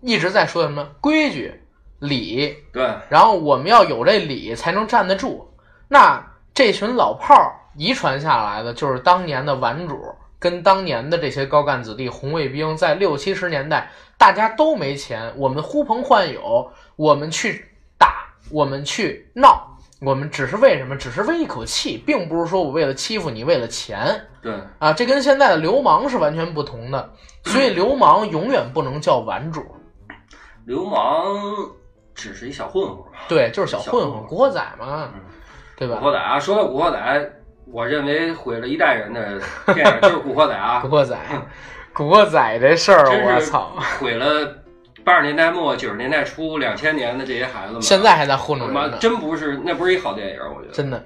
一直在说什么规矩、礼，对，然后我们要有这礼才能站得住。那这群老炮儿遗传下来的，就是当年的顽主跟当年的这些高干子弟、红卫兵，在六七十年代，大家都没钱，我们呼朋唤友，我们去打，我们去闹，我们只是为什么？只是为一口气，并不是说我为了欺负你，为了钱对，啊！这跟现在的流氓是完全不同的，所以流氓永远不能叫顽主，流氓只是一小混混。对，就是小混混、小混混古惑仔嘛，嗯对吧？古惑仔啊，说到古惑仔，我认为毁了一代人的电影就是古惑仔啊 [laughs] 古，惑仔，古惑仔这事儿，我操！毁了八十年代末九十年代初两千年的这些孩子们。现在还在糊他妈弄人呢，真不是，那不是一好电影，我觉得真的。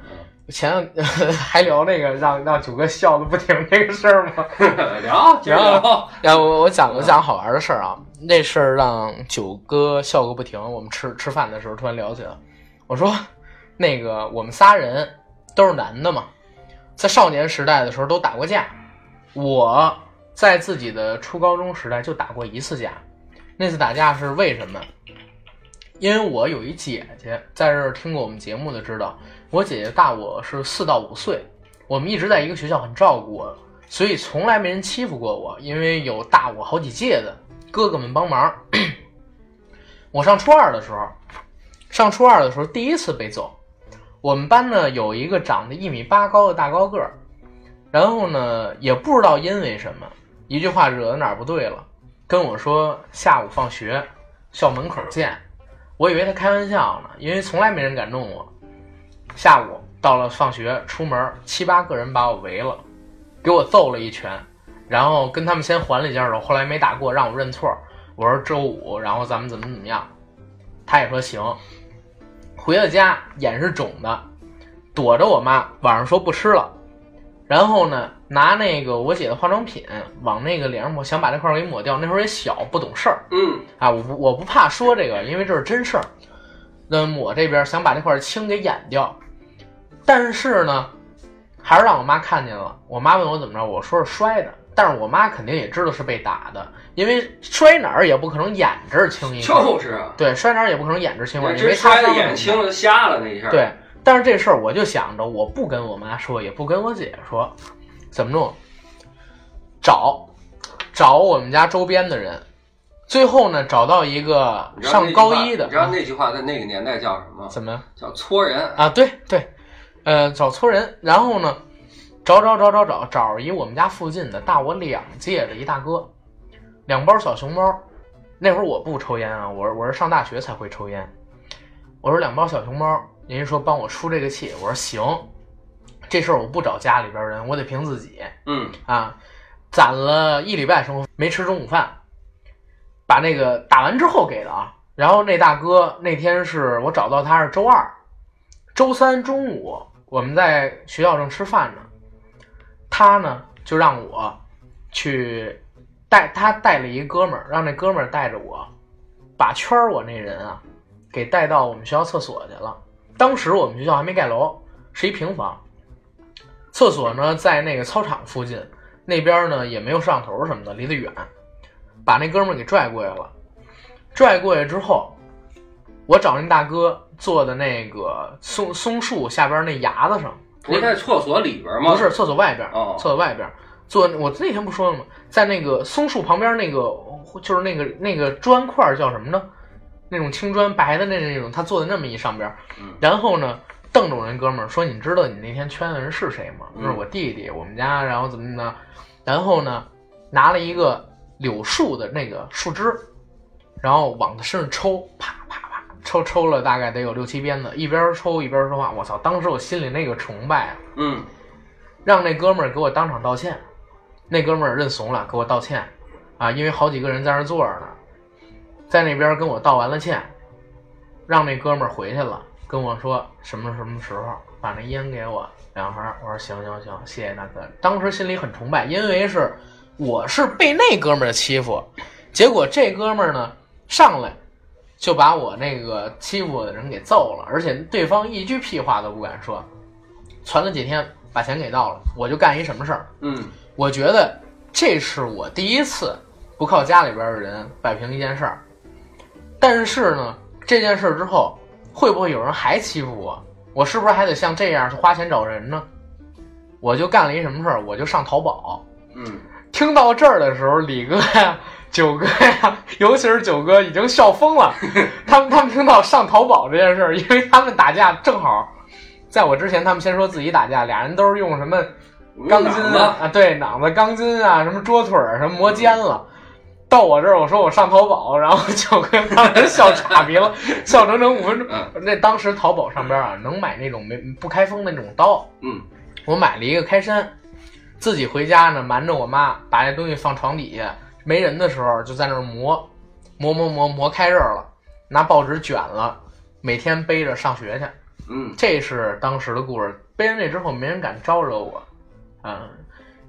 前两 [laughs] 还聊那个让让九哥笑的不停那个事儿吗？[laughs] 聊，聊。然后我我讲我讲好玩的事儿啊，那事儿让九哥笑个不停。我们吃吃饭的时候突然聊起来，我说那个我们仨人都是男的嘛，在少年时代的时候都打过架。我在自己的初高中时代就打过一次架，那次打架是为什么？因为我有一姐姐，在这儿听过我们节目的知道，我姐姐大我是四到五岁，我们一直在一个学校，很照顾我，所以从来没人欺负过我，因为有大我好几届的哥哥们帮忙。[laughs] 我上初二的时候，上初二的时候第一次被揍。我们班呢有一个长得一米八高的大高个儿，然后呢也不知道因为什么，一句话惹得哪儿不对了，跟我说下午放学校门口见。我以为他开玩笑呢，因为从来没人敢弄我。下午到了放学出门，七八个人把我围了，给我揍了一拳，然后跟他们先还了一下手，后来没打过，让我认错。我说周五，然后咱们怎么怎么样，他也说行。回到家，眼是肿的，躲着我妈，晚上说不吃了。然后呢，拿那个我姐的化妆品往那个脸上抹，想把这块儿给抹掉。那时候也小，不懂事儿嗯，啊，我不我不怕说这个，因为这是真事儿。那抹这边想把这块青给掩掉，但是呢，还是让我妈看见了。我妈问我怎么着，我说是摔的，但是我妈肯定也知道是被打的，因为摔哪儿也不可能眼这儿青一块，就是啊，对，摔哪儿也不可能眼这儿青一块儿，那因为摔的眼青了，瞎了那一下。，对，但是这事儿我就想着，我不跟我妈说，也不跟我姐说，怎么弄？找找我们家周边的人，最后呢找到一个上高一的，你知道那句话在那个年代叫什么？怎么叫搓人。啊？对对，呃，找搓人，然后呢找找找找找找一我们家附近的大我两届的一大哥，两包小熊猫。那会儿我不抽烟啊，我我是上大学才会抽烟。我说两包小熊猫，人家说帮我出这个气，我说行，这事儿我不找家里边人，我得凭自己嗯，啊。攒了一礼拜生活，没吃中午饭，把那个打完之后给的啊。然后那大哥那天是我找到他是周二，周三中午我们在学校正吃饭呢，他呢就让我去带他带了一个哥们儿，让那哥们儿带着我，把圈儿我那人啊给带到我们学校厕所去了。当时我们学校还没盖楼，是一平房，厕所呢在那个操场附近，那边呢也没有摄像头什么的，离得远，把那哥们儿给拽过来了。拽过来之后，我找那大哥坐的那个松松树下边那崖子上，不是在厕所里边吗？不是厕所外边，哦厕所外边坐。我那天不说了吗？在那个松树旁边那个，就是那个那个砖块叫什么呢？那种青砖白的那那种，他坐在那么一上边嗯，然后呢，瞪着我那哥们儿说：“你知道你那天圈的人是谁吗？嗯那是我弟弟，我们家，然后怎么怎么的。”然后呢，拿了一个柳树的那个树枝，然后往他身上抽，啪，抽抽了大概得有六七鞭子，一边抽一边说话。我操！当时我心里那个崇拜啊！嗯，让那哥们儿给我当场道歉，那哥们儿认怂了，给我道歉，啊，因为好几个人在那儿坐着呢，在那边跟我道完了歉，让那哥们儿回去了，跟我说什么什么时候把那烟给我两盒。我说行行行，谢谢大哥。当时心里很崇拜，因为是我是被那哥们儿欺负，结果这哥们儿呢上来就把我那个欺负我的人给揍了，而且对方一句屁话都不敢说。传了几天，把钱给到了，我就干一什么事儿？嗯我觉得这是我第一次不靠家里边的人摆平一件事儿。但是呢，这件事儿之后，会不会有人还欺负我？我是不是还得像这样去花钱找人呢？我就干了一什么事儿？我就上淘宝。嗯，听到这儿的时候，李哥呀、九哥呀，[laughs] 尤其是九哥已经笑疯了。[laughs] 他们他们听到上淘宝这件事儿，因为他们打架正好在我之前，他们先说自己打架，俩人都是用什么钢筋子啊，啊，对，脑子、钢筋啊，什么桌腿儿、什么磨尖了。到我这儿，我说我上淘宝，然后九哥当时笑岔鼻了，[laughs] 笑整整五分钟。嗯那当时淘宝上边啊，能买那种没不开封的那种刀，嗯我买了一个开山，自己回家呢，瞒着我妈把那东西放床底下，没人的时候就在那儿磨，磨磨磨磨开刃了，拿报纸卷了，每天背着上学去。嗯这是当时的故事。背完这之后，没人敢招惹我。嗯，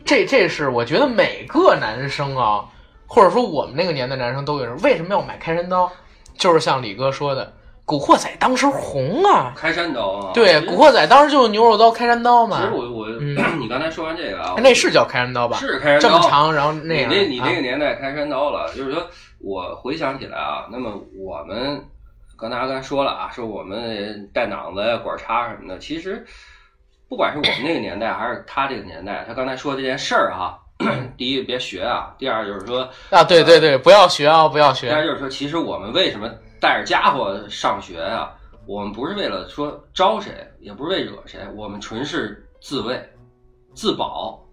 这这是我觉得每个男生啊，或者说我们那个年代男生都有人为什么要买开山刀？就是像李哥说的，《古惑仔》当时红啊。开山刀啊，对，《古惑仔》当时就是牛肉刀、开山刀嘛其。实我我、嗯你刚才说完这个啊，那是叫开山刀吧？是开山刀，这么长，然后那样。你那你那啊个年代开山刀了，就是说我回想起来啊，那么我们刚才刚才说了啊，说我们带脑子呀、管叉什么的，其实不管是我们那个年代还是他这个年代，他刚才说这件事儿哈，[clears throat] 第一别学啊，第二就是说，啊，对对对，不要学啊，不要学。第二就是说，其实我们为什么带着家伙上学啊、我们不是为了说招谁，也不是为惹谁，我们纯是自卫、自保，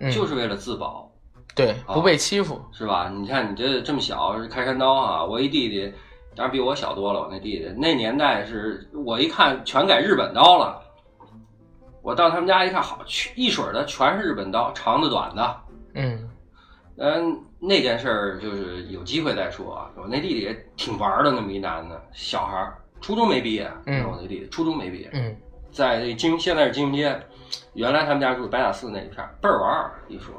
嗯，就是为了自保。对，啊不被欺负。是吧？你看你这这么小，开山刀啊！我一弟弟，当然比我小多了。我那弟弟那年代是我一看全改日本刀了。我到他们家一看，好，去一水儿的全是日本刀，长的短的。嗯嗯，那件事儿就是有机会再说啊。我那弟弟也挺玩儿的，那么一男的小孩儿，初中没毕业。嗯我那弟弟初中没毕业，嗯在这金现在是金融街，原来他们家住白塔寺那一片儿，倍儿玩儿，一说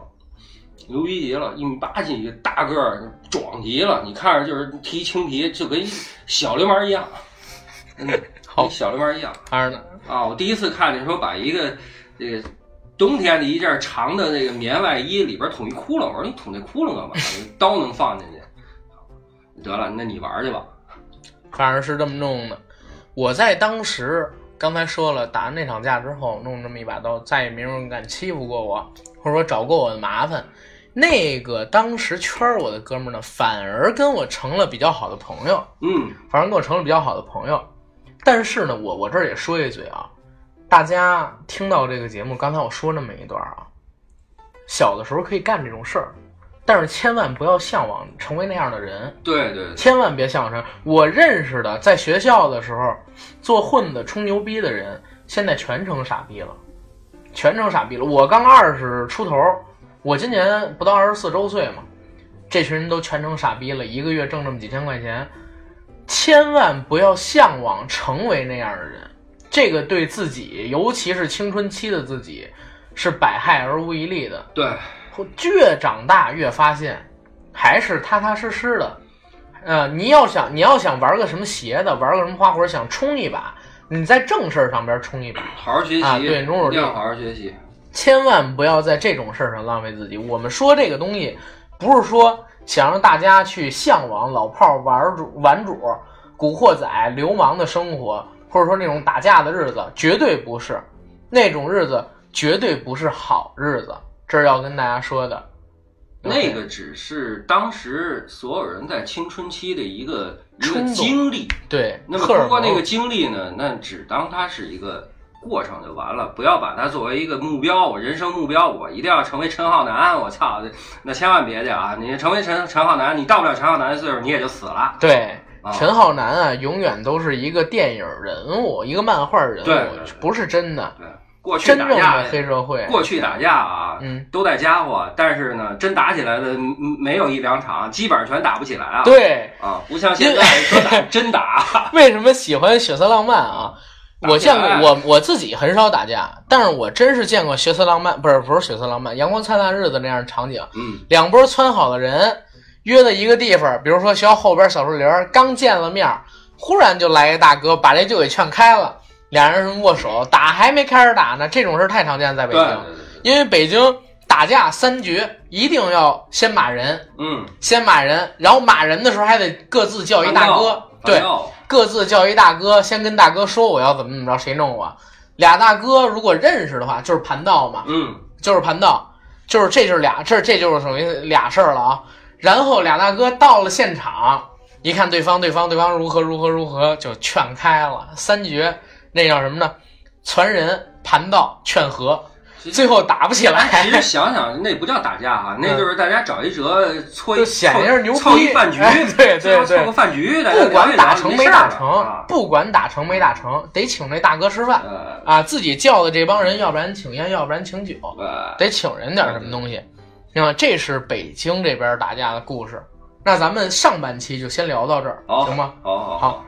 牛逼极了，一米八几，大个儿，壮极了，你看着就是提青皮，就跟小流氓一样，[laughs] 嗯，好跟小流氓一样看着呢？啊！我第一次看见说把一个这个冬天的一件长的那个棉外衣里边捅一窟窿，我说你捅那窟窿干嘛？[laughs] 刀能放进去？得了，那你玩去吧。反正是这么弄的。我在当时刚才说了，打完那场架之后，弄这么一把刀，再也没人敢欺负过我，或者说找过我的麻烦。那个当时圈儿我的哥们呢，反而跟我成了比较好的朋友，嗯反而跟我成了比较好的朋友。但是呢，我我这儿也说一嘴啊，大家听到这个节目，刚才我说那么一段啊，小的时候可以干这种事儿，但是千万不要向往成为那样的人。对对对，千万别向往成我认识的，在学校的时候做混子、吹牛逼的人，现在全成傻逼了，全成傻逼了。我刚二十出头，我今年不到二十四周岁嘛，这群人都全成傻逼了，一个月挣这么几千块钱，千万不要向往成为那样的人，这个对自己，尤其是青春期的自己，是百害而无一利的。对，越长大越发现，还是踏踏实实的。呃，你要想你要想玩个什么邪的，玩个什么花活，想冲一把，你在正事儿上边冲一把，好好学习，啊对努努力要好好学习。千万不要在这种事儿上浪费自己。我们说这个东西，不是说想让大家去向往老炮儿玩主、玩主、古惑仔、流氓的生活，或者说那种打架的日子，绝对不是那种日子，绝对不是好日子。这是要跟大家说的。那个只是当时所有人在青春期的一个一个经历。对，那么通过那个经历呢，那只当它是一个过程就完了，不要把它作为一个目标。我人生目标，我一定要成为陈浩南。我操，那千万别去啊！你成为陈陈浩南，你到不了陈浩南的岁数，你也就死了。对，啊陈浩南啊，永远都是一个电影人物，一个漫画人物，对对对不是真的，对，过去打架的黑社会。过去打架啊，嗯，都带家伙，但是呢，真打起来的嗯没有一两场，基本上全打不起来啊。对，啊，不像现在说打真打。[laughs] 为什么喜欢血色浪漫啊？我见过我我自己很少打架，但是我真是见过血色浪漫，不是不是血色浪漫，阳光灿烂日子那样的场景。嗯两波窜好的人约在一个地方，比如说学校后边小树林，刚见了面，忽然就来一大哥把这就给劝开了，俩人握手，打还没开始打呢，这种事儿太常见在北京，因为北京打架三局一定要先骂人，嗯，先骂人，然后骂人的时候还得各自叫一大哥，对各自叫一大哥，先跟大哥说我要怎么怎么着，谁弄我。俩大哥如果认识的话，就是盘道嘛，嗯就是盘道，就是这就是俩，这这就是属于俩事儿了啊。然后俩大哥到了现场，一看对方对方对方如何如何如何，就劝开了。三绝那叫什么呢？传人、盘道、劝和，最后打不起来。其实想想，那不叫打架哈，那就是大家找一辙，搓一显一下牛逼凑一饭局，哎对 [laughs] 对对凑个饭局，不管打成没打成啊，不管打成没打成，得请那大哥吃饭呃啊！自己叫的这帮人，要不然请烟，要不然请酒，呃，得请人点什么东西。那么这是北京这边打架的故事。那咱们上半期就先聊到这儿，好，行吗？好好好，